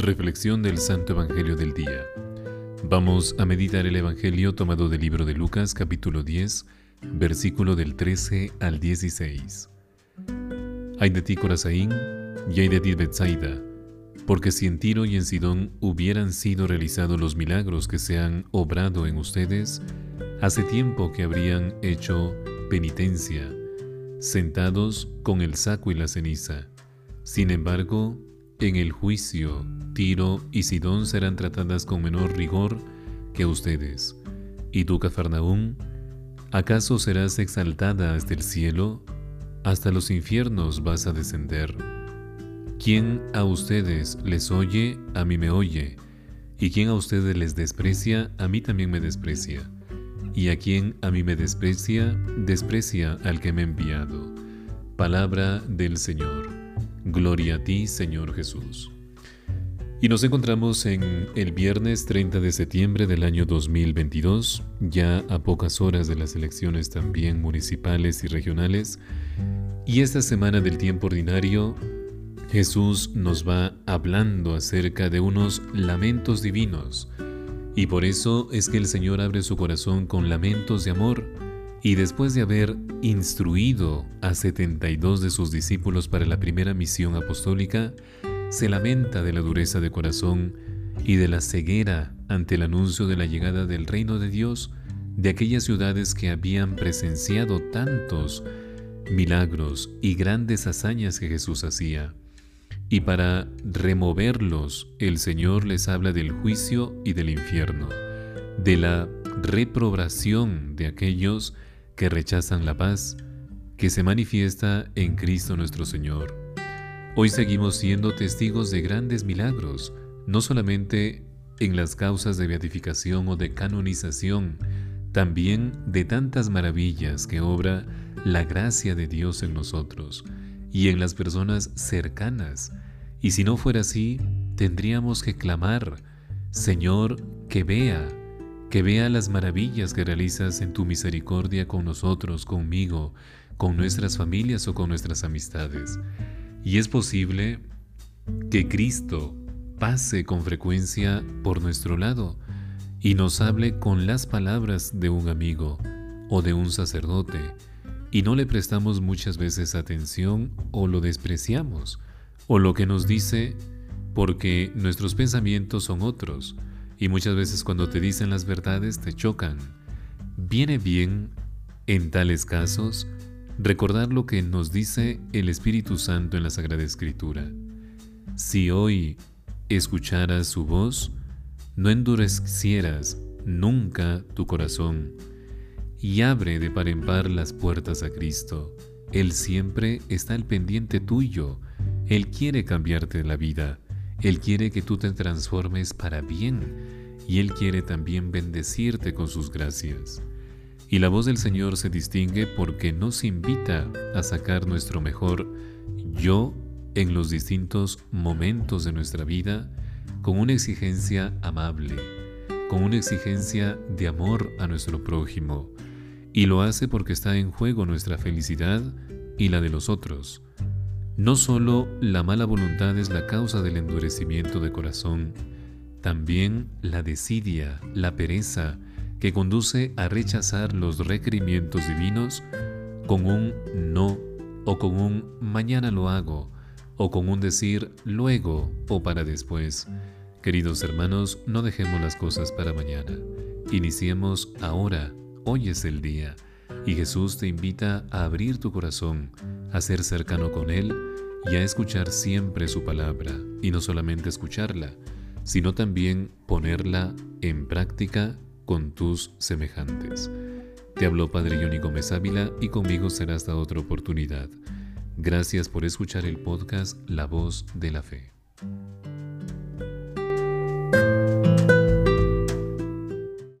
Reflexión del Santo Evangelio del Día. Vamos a meditar el Evangelio tomado del libro de Lucas capítulo 10, versículo del 13 al 16. Hay de ti Corazaín y hay de ti Betsaida, porque si en Tiro y en Sidón hubieran sido realizados los milagros que se han obrado en ustedes, hace tiempo que habrían hecho penitencia, sentados con el saco y la ceniza. Sin embargo, en el juicio, Tiro y Sidón serán tratadas con menor rigor que ustedes. ¿Y tú, Cafarnaún? ¿Acaso serás exaltada hasta el cielo? Hasta los infiernos vas a descender. Quien a ustedes les oye, a mí me oye, y quien a ustedes les desprecia, a mí también me desprecia. Y a quien a mí me desprecia, desprecia al que me ha enviado. Palabra del Señor. Gloria a ti, Señor Jesús. Y nos encontramos en el viernes 30 de septiembre del año 2022, ya a pocas horas de las elecciones también municipales y regionales. Y esta semana del tiempo ordinario, Jesús nos va hablando acerca de unos lamentos divinos. Y por eso es que el Señor abre su corazón con lamentos de amor y después de haber instruido a 72 de sus discípulos para la primera misión apostólica, se lamenta de la dureza de corazón y de la ceguera ante el anuncio de la llegada del reino de Dios de aquellas ciudades que habían presenciado tantos milagros y grandes hazañas que Jesús hacía. Y para removerlos, el Señor les habla del juicio y del infierno, de la reprobación de aquellos que rechazan la paz que se manifiesta en Cristo nuestro Señor. Hoy seguimos siendo testigos de grandes milagros, no solamente en las causas de beatificación o de canonización, también de tantas maravillas que obra la gracia de Dios en nosotros y en las personas cercanas. Y si no fuera así, tendríamos que clamar, Señor, que vea, que vea las maravillas que realizas en tu misericordia con nosotros, conmigo, con nuestras familias o con nuestras amistades. Y es posible que Cristo pase con frecuencia por nuestro lado y nos hable con las palabras de un amigo o de un sacerdote, y no le prestamos muchas veces atención o lo despreciamos, o lo que nos dice porque nuestros pensamientos son otros, y muchas veces cuando te dicen las verdades te chocan. Viene bien, en tales casos, recordar lo que nos dice el Espíritu Santo en la Sagrada Escritura. Si hoy escucharas su voz, no endurecieras nunca tu corazón y abre de par en par las puertas a Cristo. Él siempre está al pendiente tuyo. Él quiere cambiarte la vida. Él quiere que tú te transformes para bien y Él quiere también bendecirte con sus gracias. Y la voz del Señor se distingue porque nos invita a sacar nuestro mejor yo en los distintos momentos de nuestra vida con una exigencia amable, con una exigencia de amor a nuestro prójimo. Y lo hace porque está en juego nuestra felicidad y la de los otros. No solo la mala voluntad es la causa del endurecimiento de corazón, también la desidia, la pereza, que conduce a rechazar los requerimientos divinos con un no o con un mañana lo hago o con un decir luego o para después. Queridos hermanos, no dejemos las cosas para mañana. Iniciemos ahora, hoy es el día, y Jesús te invita a abrir tu corazón, a ser cercano con Él y a escuchar siempre su palabra, y no solamente escucharla, sino también ponerla en práctica con tus semejantes. Te habló Padre Johnny Gómez Ávila y conmigo será hasta otra oportunidad. Gracias por escuchar el podcast La Voz de la Fe.